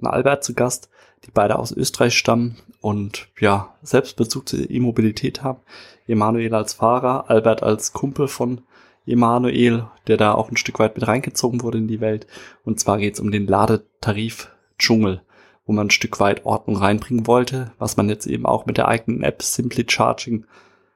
und Albert zu Gast, die beide aus Österreich stammen und ja, selbst Bezug zur E-Mobilität haben. Emanuel als Fahrer, Albert als Kumpel von Emanuel, der da auch ein Stück weit mit reingezogen wurde in die Welt. Und zwar geht es um den Ladetarif Dschungel, wo man ein Stück weit Ordnung reinbringen wollte, was man jetzt eben auch mit der eigenen App Simply Charging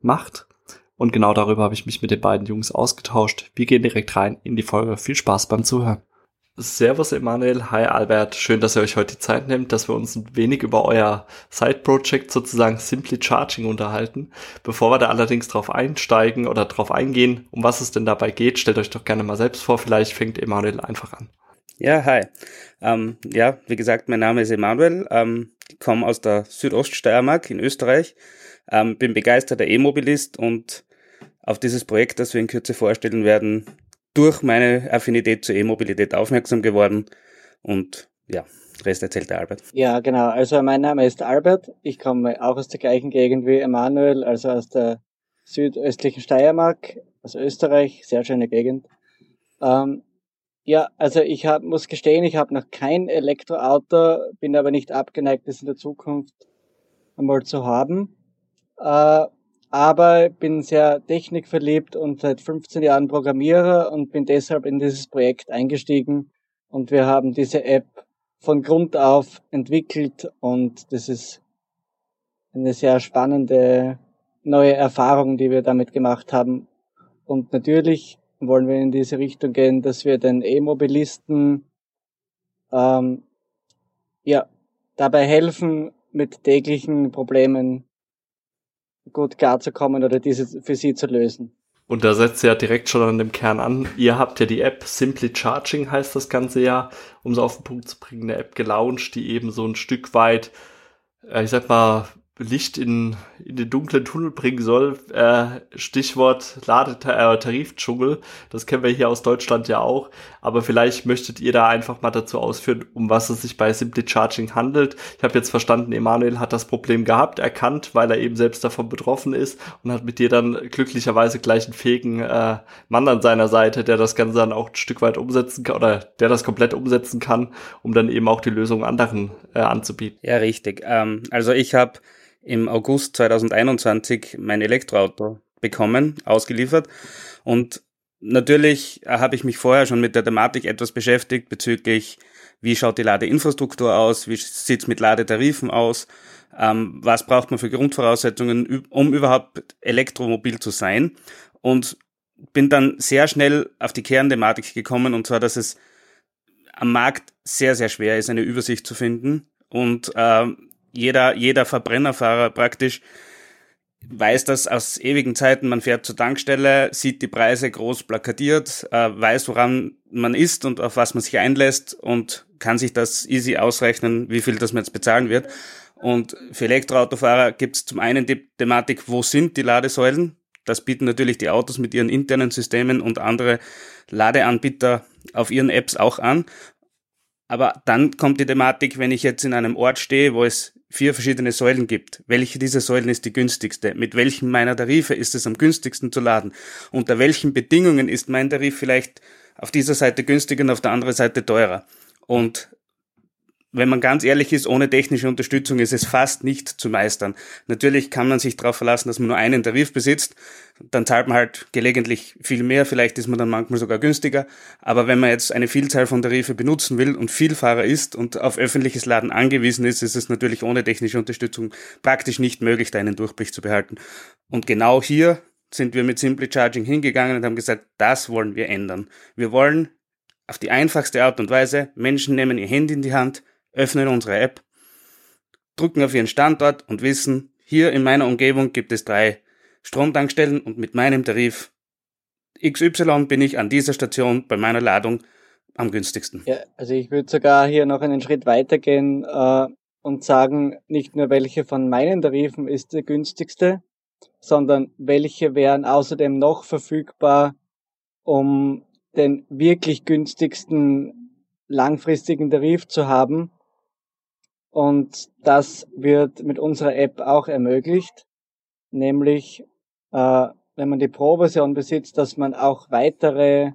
macht. Und genau darüber habe ich mich mit den beiden Jungs ausgetauscht. Wir gehen direkt rein in die Folge. Viel Spaß beim Zuhören. Servus Emanuel, hi Albert, schön, dass ihr euch heute die Zeit nehmt, dass wir uns ein wenig über euer Side-Project sozusagen Simply Charging unterhalten. Bevor wir da allerdings drauf einsteigen oder drauf eingehen, um was es denn dabei geht, stellt euch doch gerne mal selbst vor, vielleicht fängt Emanuel einfach an. Ja, hi. Ähm, ja, wie gesagt, mein Name ist Emanuel, ähm, ich komme aus der Südoststeiermark in Österreich, ähm, bin begeisterter E-Mobilist und auf dieses Projekt, das wir in Kürze vorstellen werden, durch meine Affinität zur E-Mobilität aufmerksam geworden und ja, Rest erzählt der Albert. Ja, genau. Also mein Name ist Albert. Ich komme auch aus der gleichen Gegend wie Emanuel, also aus der südöstlichen Steiermark, also Österreich. Sehr schöne Gegend. Ähm, ja, also ich hab, muss gestehen, ich habe noch kein Elektroauto, bin aber nicht abgeneigt, das in der Zukunft einmal zu haben. Äh, aber bin sehr technikverliebt und seit 15 Jahren Programmierer und bin deshalb in dieses Projekt eingestiegen und wir haben diese App von Grund auf entwickelt und das ist eine sehr spannende neue Erfahrung, die wir damit gemacht haben. Und natürlich wollen wir in diese Richtung gehen, dass wir den E-Mobilisten ähm, ja dabei helfen, mit täglichen Problemen gut klarzukommen oder diese für sie zu lösen. Und da setzt ja direkt schon an dem Kern an. Ihr habt ja die App Simply Charging heißt das ganze ja, um es auf den Punkt zu bringen, eine App gelauncht, die eben so ein Stück weit, äh, ich sag mal, Licht in, in den dunklen Tunnel bringen soll. Äh, Stichwort Ladetarifdschungel. Das kennen wir hier aus Deutschland ja auch. Aber vielleicht möchtet ihr da einfach mal dazu ausführen, um was es sich bei Simply Charging handelt. Ich habe jetzt verstanden, Emanuel hat das Problem gehabt, erkannt, weil er eben selbst davon betroffen ist und hat mit dir dann glücklicherweise gleich einen fähigen äh, Mann an seiner Seite, der das Ganze dann auch ein Stück weit umsetzen kann oder der das komplett umsetzen kann, um dann eben auch die Lösung anderen äh, anzubieten. Ja, richtig. Ähm, also ich habe im August 2021 mein Elektroauto bekommen, ausgeliefert. Und natürlich habe ich mich vorher schon mit der Thematik etwas beschäftigt bezüglich, wie schaut die Ladeinfrastruktur aus, wie sieht's mit Ladetarifen aus, ähm, was braucht man für Grundvoraussetzungen, um überhaupt elektromobil zu sein. Und bin dann sehr schnell auf die Kernthematik gekommen, und zwar, dass es am Markt sehr, sehr schwer ist, eine Übersicht zu finden. Und ähm, jeder, jeder Verbrennerfahrer praktisch weiß das aus ewigen Zeiten. Man fährt zur Tankstelle, sieht die Preise groß plakatiert, äh, weiß, woran man ist und auf was man sich einlässt und kann sich das easy ausrechnen, wie viel das man jetzt bezahlen wird. Und für Elektroautofahrer gibt es zum einen die Thematik, wo sind die Ladesäulen? Das bieten natürlich die Autos mit ihren internen Systemen und andere Ladeanbieter auf ihren Apps auch an. Aber dann kommt die Thematik, wenn ich jetzt in einem Ort stehe, wo es vier verschiedene Säulen gibt. Welche dieser Säulen ist die günstigste? Mit welchen meiner Tarife ist es am günstigsten zu laden? Unter welchen Bedingungen ist mein Tarif vielleicht auf dieser Seite günstiger und auf der anderen Seite teurer? Und wenn man ganz ehrlich ist, ohne technische Unterstützung ist es fast nicht zu meistern. Natürlich kann man sich darauf verlassen, dass man nur einen Tarif besitzt, dann zahlt man halt gelegentlich viel mehr, vielleicht ist man dann manchmal sogar günstiger. Aber wenn man jetzt eine Vielzahl von Tarife benutzen will und Vielfahrer ist und auf öffentliches Laden angewiesen ist, ist es natürlich ohne technische Unterstützung praktisch nicht möglich, da einen Durchblick zu behalten. Und genau hier sind wir mit Simply Charging hingegangen und haben gesagt, das wollen wir ändern. Wir wollen auf die einfachste Art und Weise, Menschen nehmen ihr Handy in die Hand, öffnen unsere App, drücken auf ihren Standort und wissen, hier in meiner Umgebung gibt es drei Stromtankstellen und mit meinem Tarif XY bin ich an dieser Station bei meiner Ladung am günstigsten. Ja, also ich würde sogar hier noch einen Schritt weitergehen. Äh, und sagen nicht nur, welche von meinen Tarifen ist die günstigste, sondern welche wären außerdem noch verfügbar, um den wirklich günstigsten langfristigen Tarif zu haben. Und das wird mit unserer App auch ermöglicht, nämlich äh, wenn man die Pro-Version besitzt, dass man auch weitere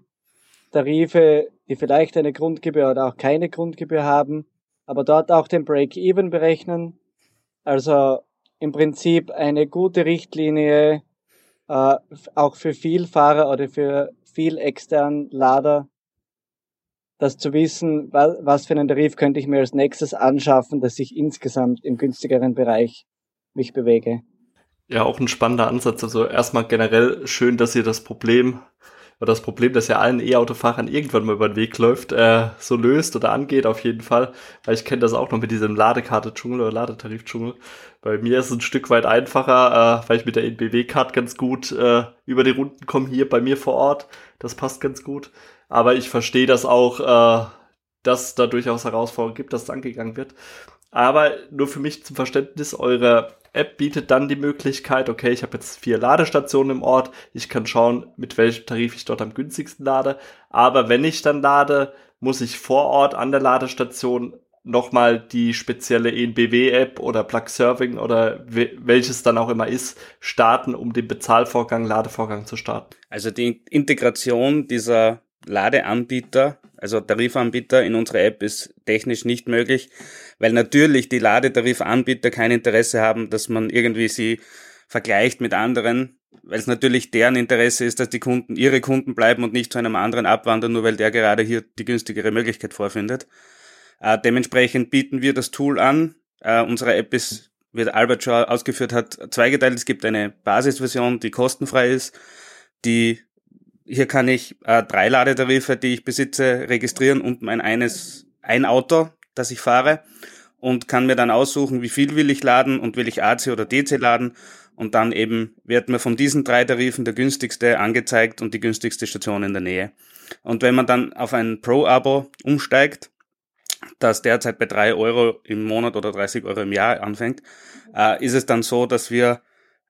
Tarife, die vielleicht eine Grundgebühr oder auch keine Grundgebühr haben, aber dort auch den Break-Even berechnen. Also im Prinzip eine gute Richtlinie äh, auch für Vielfahrer oder für viel externen Lader, das zu wissen, was, für einen Tarif könnte ich mir als nächstes anschaffen, dass ich insgesamt im günstigeren Bereich mich bewege. Ja, auch ein spannender Ansatz. Also erstmal generell schön, dass ihr das Problem oder das Problem, das ja allen E-Autofahrern irgendwann mal über den Weg läuft, äh, so löst oder angeht auf jeden Fall. Weil ich kenne das auch noch mit diesem Ladekarte-Dschungel oder Ladetarif-Dschungel. Bei mir ist es ein Stück weit einfacher, äh, weil ich mit der NBW-Card ganz gut äh, über die Runden komme hier bei mir vor Ort. Das passt ganz gut. Aber ich verstehe das auch, äh, dass da durchaus Herausforderungen gibt, dass es angegangen wird. Aber nur für mich zum Verständnis, eure App bietet dann die Möglichkeit, okay, ich habe jetzt vier Ladestationen im Ort, ich kann schauen, mit welchem Tarif ich dort am günstigsten lade. Aber wenn ich dann lade, muss ich vor Ort an der Ladestation nochmal die spezielle ENBW-App oder Plug Serving oder welches dann auch immer ist, starten, um den Bezahlvorgang, Ladevorgang zu starten. Also die Integration dieser Ladeanbieter, also Tarifanbieter in unserer App ist technisch nicht möglich, weil natürlich die Ladetarifanbieter kein Interesse haben, dass man irgendwie sie vergleicht mit anderen, weil es natürlich deren Interesse ist, dass die Kunden ihre Kunden bleiben und nicht zu einem anderen abwandern, nur weil der gerade hier die günstigere Möglichkeit vorfindet. Äh, dementsprechend bieten wir das Tool an. Äh, unsere App ist, wie Albert schon ausgeführt hat, zweigeteilt. Es gibt eine Basisversion, die kostenfrei ist, die hier kann ich äh, drei Ladetarife, die ich besitze, registrieren und mein eines, ein Auto, das ich fahre und kann mir dann aussuchen, wie viel will ich laden und will ich AC oder DC laden und dann eben wird mir von diesen drei Tarifen der günstigste angezeigt und die günstigste Station in der Nähe. Und wenn man dann auf ein Pro-Abo umsteigt, das derzeit bei drei Euro im Monat oder 30 Euro im Jahr anfängt, äh, ist es dann so, dass wir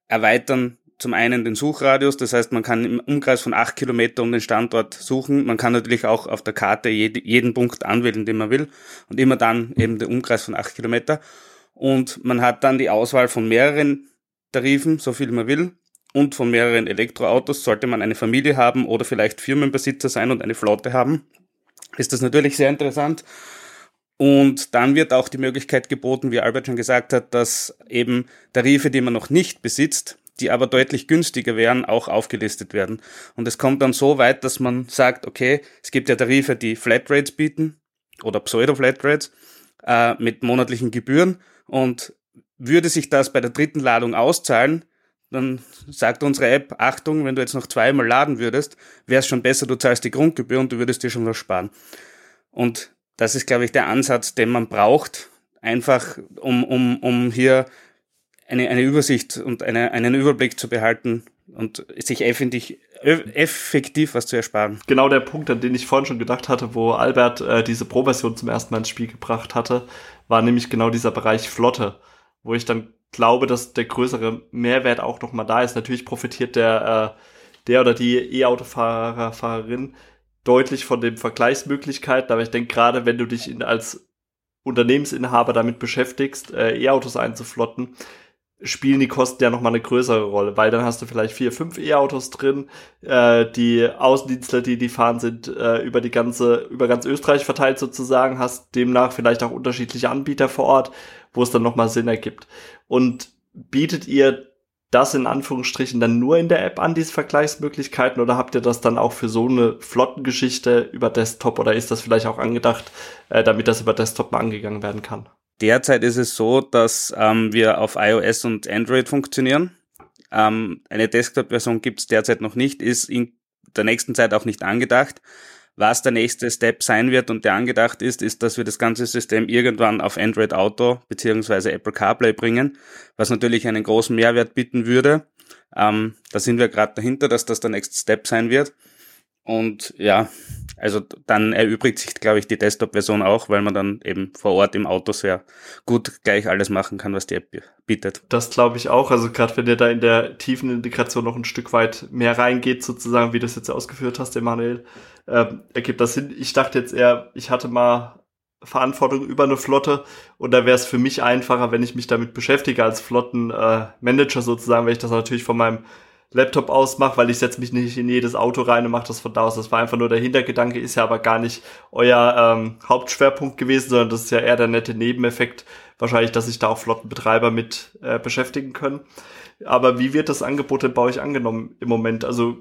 erweitern zum einen den Suchradius, das heißt, man kann im Umkreis von acht Kilometer um den Standort suchen. Man kann natürlich auch auf der Karte jeden Punkt anwählen, den man will und immer dann eben den Umkreis von acht Kilometer. Und man hat dann die Auswahl von mehreren Tarifen, so viel man will, und von mehreren Elektroautos. Sollte man eine Familie haben oder vielleicht Firmenbesitzer sein und eine Flotte haben, ist das natürlich sehr interessant. Und dann wird auch die Möglichkeit geboten, wie Albert schon gesagt hat, dass eben Tarife, die man noch nicht besitzt, die aber deutlich günstiger wären, auch aufgelistet werden. Und es kommt dann so weit, dass man sagt, okay, es gibt ja Tarife, die Flatrates bieten oder Pseudo-Flatrates äh, mit monatlichen Gebühren und würde sich das bei der dritten Ladung auszahlen, dann sagt unsere App, Achtung, wenn du jetzt noch zweimal laden würdest, wäre es schon besser, du zahlst die Grundgebühr und du würdest dir schon was sparen. Und das ist, glaube ich, der Ansatz, den man braucht, einfach um, um, um hier eine, eine Übersicht und eine, einen Überblick zu behalten und sich effektiv, effektiv was zu ersparen. Genau der Punkt, an den ich vorhin schon gedacht hatte, wo Albert äh, diese Pro-Version zum ersten Mal ins Spiel gebracht hatte, war nämlich genau dieser Bereich Flotte, wo ich dann glaube, dass der größere Mehrwert auch nochmal da ist. Natürlich profitiert der, äh, der oder die E-Autofahrer, Fahrerin deutlich von den Vergleichsmöglichkeiten, aber ich denke gerade, wenn du dich in, als Unternehmensinhaber damit beschäftigst, äh, E-Autos einzuflotten, spielen die Kosten ja nochmal eine größere Rolle, weil dann hast du vielleicht vier, fünf E-Autos drin, äh, die Außendienstler, die die fahren, sind äh, über die ganze, über ganz Österreich verteilt sozusagen, hast demnach vielleicht auch unterschiedliche Anbieter vor Ort, wo es dann nochmal Sinn ergibt. Und bietet ihr das in Anführungsstrichen dann nur in der App an, diese Vergleichsmöglichkeiten, oder habt ihr das dann auch für so eine Flottengeschichte über Desktop oder ist das vielleicht auch angedacht, äh, damit das über Desktop mal angegangen werden kann? Derzeit ist es so, dass ähm, wir auf iOS und Android funktionieren. Ähm, eine Desktop-Version gibt es derzeit noch nicht, ist in der nächsten Zeit auch nicht angedacht. Was der nächste Step sein wird und der angedacht ist, ist, dass wir das ganze System irgendwann auf Android Auto beziehungsweise Apple CarPlay bringen, was natürlich einen großen Mehrwert bieten würde. Ähm, da sind wir gerade dahinter, dass das der nächste Step sein wird. Und ja, also dann erübrigt sich, glaube ich, die Desktop-Version auch, weil man dann eben vor Ort im Auto sehr gut gleich alles machen kann, was die App bietet. Das glaube ich auch. Also gerade wenn ihr da in der tiefen Integration noch ein Stück weit mehr reingeht, sozusagen, wie du es jetzt ausgeführt hast, Emanuel, äh, ergibt das Sinn. Ich dachte jetzt eher, ich hatte mal Verantwortung über eine Flotte und da wäre es für mich einfacher, wenn ich mich damit beschäftige als Flottenmanager äh, sozusagen, wenn ich das natürlich von meinem Laptop ausmache, weil ich setze mich nicht in jedes Auto rein und mache das von da aus. Das war einfach nur der Hintergedanke, ist ja aber gar nicht euer ähm, Hauptschwerpunkt gewesen, sondern das ist ja eher der nette Nebeneffekt, wahrscheinlich, dass sich da auch Flottenbetreiber mit äh, beschäftigen können. Aber wie wird das Angebot denn bei euch angenommen im Moment? Also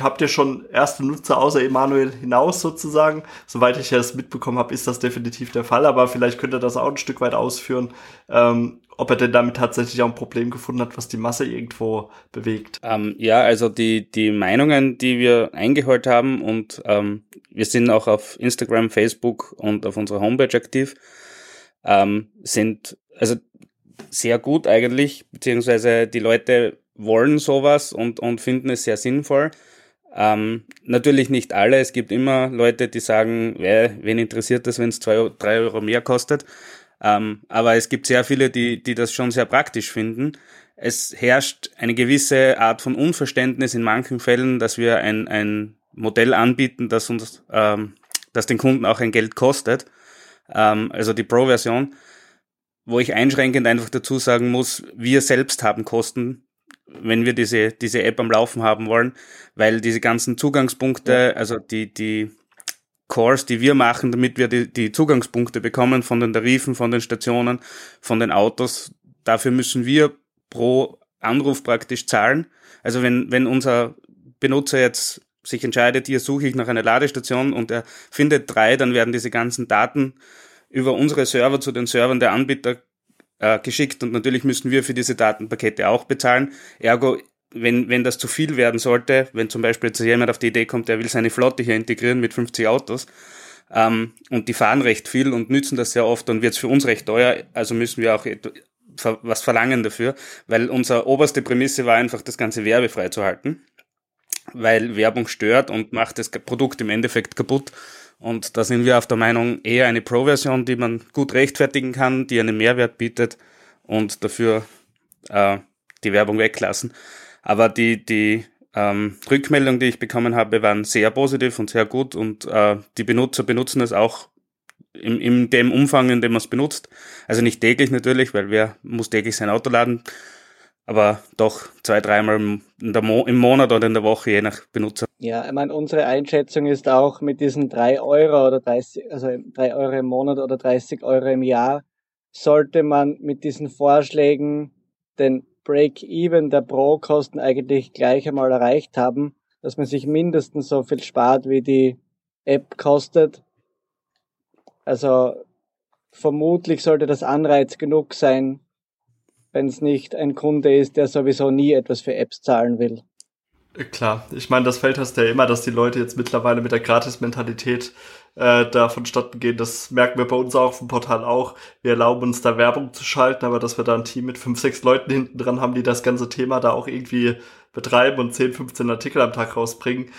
habt ihr schon erste Nutzer außer Emanuel hinaus sozusagen? Soweit ich das mitbekommen habe, ist das definitiv der Fall, aber vielleicht könnt ihr das auch ein Stück weit ausführen, ähm, ob er denn damit tatsächlich auch ein Problem gefunden hat, was die Masse irgendwo bewegt. Ähm, ja, also die, die Meinungen, die wir eingeholt haben und ähm, wir sind auch auf Instagram, Facebook und auf unserer Homepage aktiv, ähm, sind also sehr gut eigentlich, beziehungsweise die Leute wollen sowas und, und finden es sehr sinnvoll. Ähm, natürlich nicht alle. Es gibt immer Leute, die sagen, wen interessiert das, wenn es zwei, drei Euro mehr kostet. Ähm, aber es gibt sehr viele, die, die das schon sehr praktisch finden. Es herrscht eine gewisse Art von Unverständnis in manchen Fällen, dass wir ein, ein Modell anbieten, das uns, ähm, das den Kunden auch ein Geld kostet. Ähm, also die Pro-Version, wo ich einschränkend einfach dazu sagen muss, wir selbst haben Kosten wenn wir diese, diese App am Laufen haben wollen, weil diese ganzen Zugangspunkte, ja. also die, die Cores, die wir machen, damit wir die, die Zugangspunkte bekommen von den Tarifen, von den Stationen, von den Autos, dafür müssen wir pro Anruf praktisch zahlen. Also wenn, wenn unser Benutzer jetzt sich entscheidet, hier suche ich nach einer Ladestation und er findet drei, dann werden diese ganzen Daten über unsere Server zu den Servern der Anbieter äh, geschickt und natürlich müssen wir für diese Datenpakete auch bezahlen. Ergo, wenn, wenn das zu viel werden sollte, wenn zum Beispiel jetzt jemand auf die Idee kommt, der will seine Flotte hier integrieren mit 50 Autos ähm, und die fahren recht viel und nützen das sehr oft, dann wird es für uns recht teuer, also müssen wir auch was verlangen dafür, weil unsere oberste Prämisse war einfach, das Ganze werbefrei zu halten, weil Werbung stört und macht das Produkt im Endeffekt kaputt. Und da sind wir auf der Meinung, eher eine Pro-Version, die man gut rechtfertigen kann, die einen Mehrwert bietet und dafür äh, die Werbung weglassen. Aber die, die ähm, Rückmeldungen, die ich bekommen habe, waren sehr positiv und sehr gut und äh, die Benutzer benutzen es auch in, in dem Umfang, in dem man es benutzt. Also nicht täglich natürlich, weil wer muss täglich sein Auto laden aber doch zwei, dreimal Mo im Monat oder in der Woche, je nach Benutzer. Ja, ich meine, unsere Einschätzung ist auch mit diesen drei Euro oder 30, also drei Euro im Monat oder 30 Euro im Jahr, sollte man mit diesen Vorschlägen den Break-Even der Pro-Kosten eigentlich gleich einmal erreicht haben, dass man sich mindestens so viel spart, wie die App kostet. Also vermutlich sollte das Anreiz genug sein, wenn es nicht ein Kunde ist, der sowieso nie etwas für Apps zahlen will. Klar, ich meine, das Feld hast du ja immer, dass die Leute jetzt mittlerweile mit der Gratis-Mentalität äh, da vonstatten gehen. Das merken wir bei uns auch vom Portal auch. Wir erlauben uns da Werbung zu schalten, aber dass wir da ein Team mit fünf, sechs Leuten hinten dran haben, die das ganze Thema da auch irgendwie betreiben und 10, 15 Artikel am Tag rausbringen.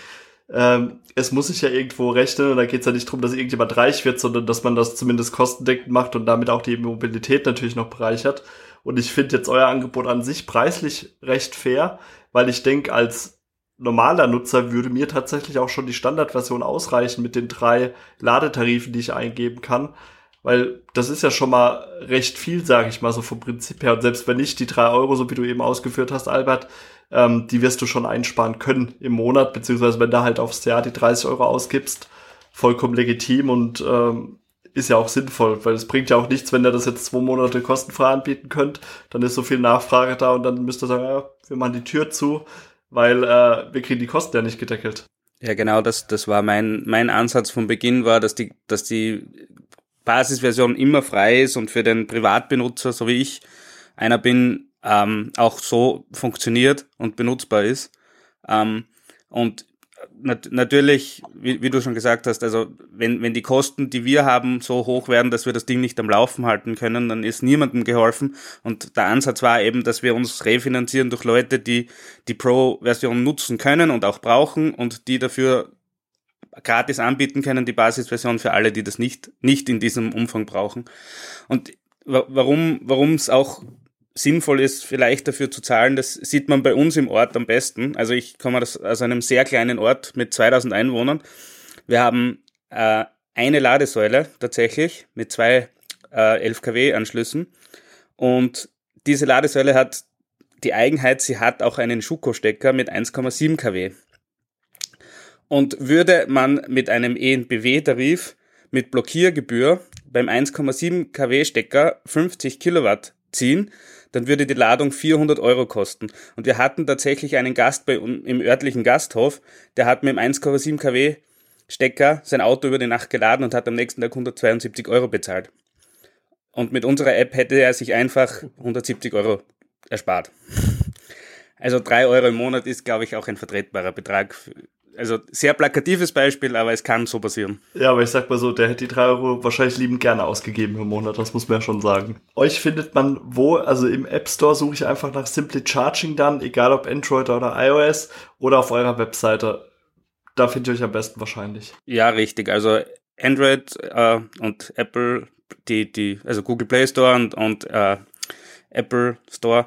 Ähm, es muss sich ja irgendwo rechnen und da geht es ja nicht darum, dass irgendjemand reich wird, sondern dass man das zumindest kostendeckend macht und damit auch die Mobilität natürlich noch bereichert. Und ich finde jetzt euer Angebot an sich preislich recht fair, weil ich denke, als normaler Nutzer würde mir tatsächlich auch schon die Standardversion ausreichen mit den drei Ladetarifen, die ich eingeben kann. Weil das ist ja schon mal recht viel, sage ich mal, so vom Prinzip her. Und selbst wenn nicht die drei Euro, so wie du eben ausgeführt hast, Albert, ähm, die wirst du schon einsparen können im Monat, beziehungsweise wenn du halt aufs Jahr die 30 Euro ausgibst, vollkommen legitim und ähm, ist ja auch sinnvoll, weil es bringt ja auch nichts, wenn ihr das jetzt zwei Monate kostenfrei anbieten könnt, dann ist so viel Nachfrage da und dann müsst ihr sagen, ja, wir machen die Tür zu, weil äh, wir kriegen die Kosten ja nicht gedeckelt. Ja, genau, das, das war mein, mein Ansatz von Beginn war, dass die, dass die Basisversion immer frei ist und für den Privatbenutzer, so wie ich einer bin, ähm, auch so funktioniert und benutzbar ist. Ähm, und nat natürlich, wie, wie, du schon gesagt hast, also wenn, wenn die Kosten, die wir haben, so hoch werden, dass wir das Ding nicht am Laufen halten können, dann ist niemandem geholfen. Und der Ansatz war eben, dass wir uns refinanzieren durch Leute, die die Pro-Version nutzen können und auch brauchen und die dafür gratis anbieten können, die Basisversion für alle, die das nicht, nicht in diesem Umfang brauchen. Und warum, warum es auch sinnvoll ist, vielleicht dafür zu zahlen, das sieht man bei uns im Ort am besten. Also ich komme aus, einem sehr kleinen Ort mit 2000 Einwohnern. Wir haben äh, eine Ladesäule tatsächlich mit zwei äh, 11 kW Anschlüssen und diese Ladesäule hat die Eigenheit, sie hat auch einen Schuko-Stecker mit 1,7 kW. Und würde man mit einem ENBW-Tarif mit Blockiergebühr beim 1,7 kW Stecker 50 Kilowatt ziehen, dann würde die Ladung 400 Euro kosten. Und wir hatten tatsächlich einen Gast bei, im örtlichen Gasthof, der hat mit dem 1,7 kW Stecker sein Auto über die Nacht geladen und hat am nächsten Tag 172 Euro bezahlt. Und mit unserer App hätte er sich einfach 170 Euro erspart. Also drei Euro im Monat ist, glaube ich, auch ein vertretbarer Betrag also sehr plakatives Beispiel, aber es kann so passieren. Ja, aber ich sag mal so, der hätte die drei Euro wahrscheinlich liebend gerne ausgegeben im Monat, das muss man ja schon sagen. Euch findet man wo? Also im App Store suche ich einfach nach Simply Charging dann, egal ob Android oder iOS oder auf eurer Webseite. Da findet ihr euch am besten wahrscheinlich. Ja, richtig. Also Android äh, und Apple, die, die, also Google Play Store und, und äh, Apple Store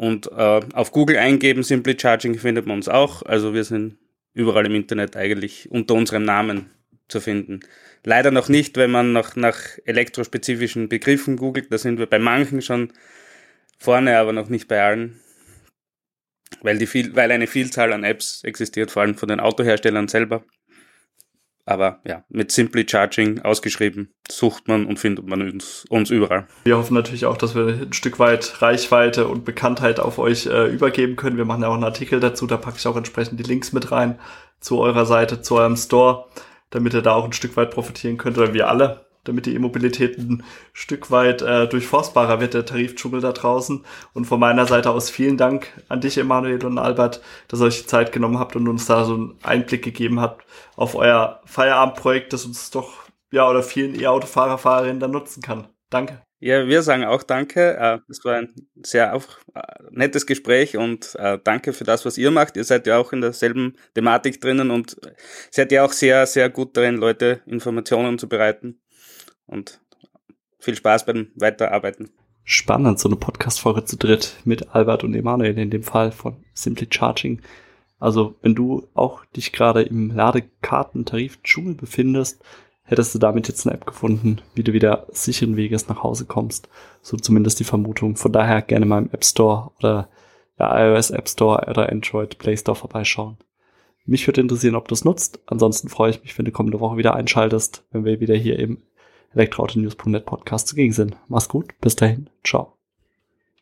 und äh, auf Google eingeben, Simply Charging findet man uns auch. Also wir sind überall im Internet eigentlich unter unserem Namen zu finden. Leider noch nicht, wenn man nach, nach elektrospezifischen Begriffen googelt. Da sind wir bei manchen schon vorne, aber noch nicht bei allen. Weil, die viel, weil eine Vielzahl an Apps existiert, vor allem von den Autoherstellern selber. Aber ja, mit Simply Charging ausgeschrieben sucht man und findet man uns, uns überall. Wir hoffen natürlich auch, dass wir ein Stück weit Reichweite und Bekanntheit auf euch äh, übergeben können. Wir machen ja auch einen Artikel dazu, da packe ich auch entsprechend die Links mit rein zu eurer Seite, zu eurem Store, damit ihr da auch ein Stück weit profitieren könnt oder wir alle damit die E-Mobilität ein Stück weit äh, durchforstbarer wird, der Tarifdschungel da draußen. Und von meiner Seite aus vielen Dank an dich, Emanuel und Albert, dass ihr euch die Zeit genommen habt und uns da so einen Einblick gegeben habt auf euer Feierabendprojekt, das uns doch, ja, oder vielen E-Autofahrer, Fahrerinnen dann nutzen kann. Danke. Ja, wir sagen auch danke. Äh, es war ein sehr auch äh, nettes Gespräch und äh, danke für das, was ihr macht. Ihr seid ja auch in derselben Thematik drinnen und seid ja auch sehr, sehr gut darin, Leute Informationen zu bereiten und viel Spaß beim Weiterarbeiten. Spannend, so eine Podcast-Folge zu dritt mit Albert und Emanuel in dem Fall von Simply Charging. Also, wenn du auch dich gerade im Ladekartentarif-Dschungel befindest, hättest du damit jetzt eine App gefunden, wie du wieder sicheren Weges nach Hause kommst. So zumindest die Vermutung. Von daher gerne mal im App Store oder ja, iOS App Store oder Android Play Store vorbeischauen. Mich würde interessieren, ob du es nutzt. Ansonsten freue ich mich, wenn du kommende Woche wieder einschaltest, wenn wir wieder hier im elektroautonews.net Podcast zugegen sind. Mach's gut, bis dahin, ciao.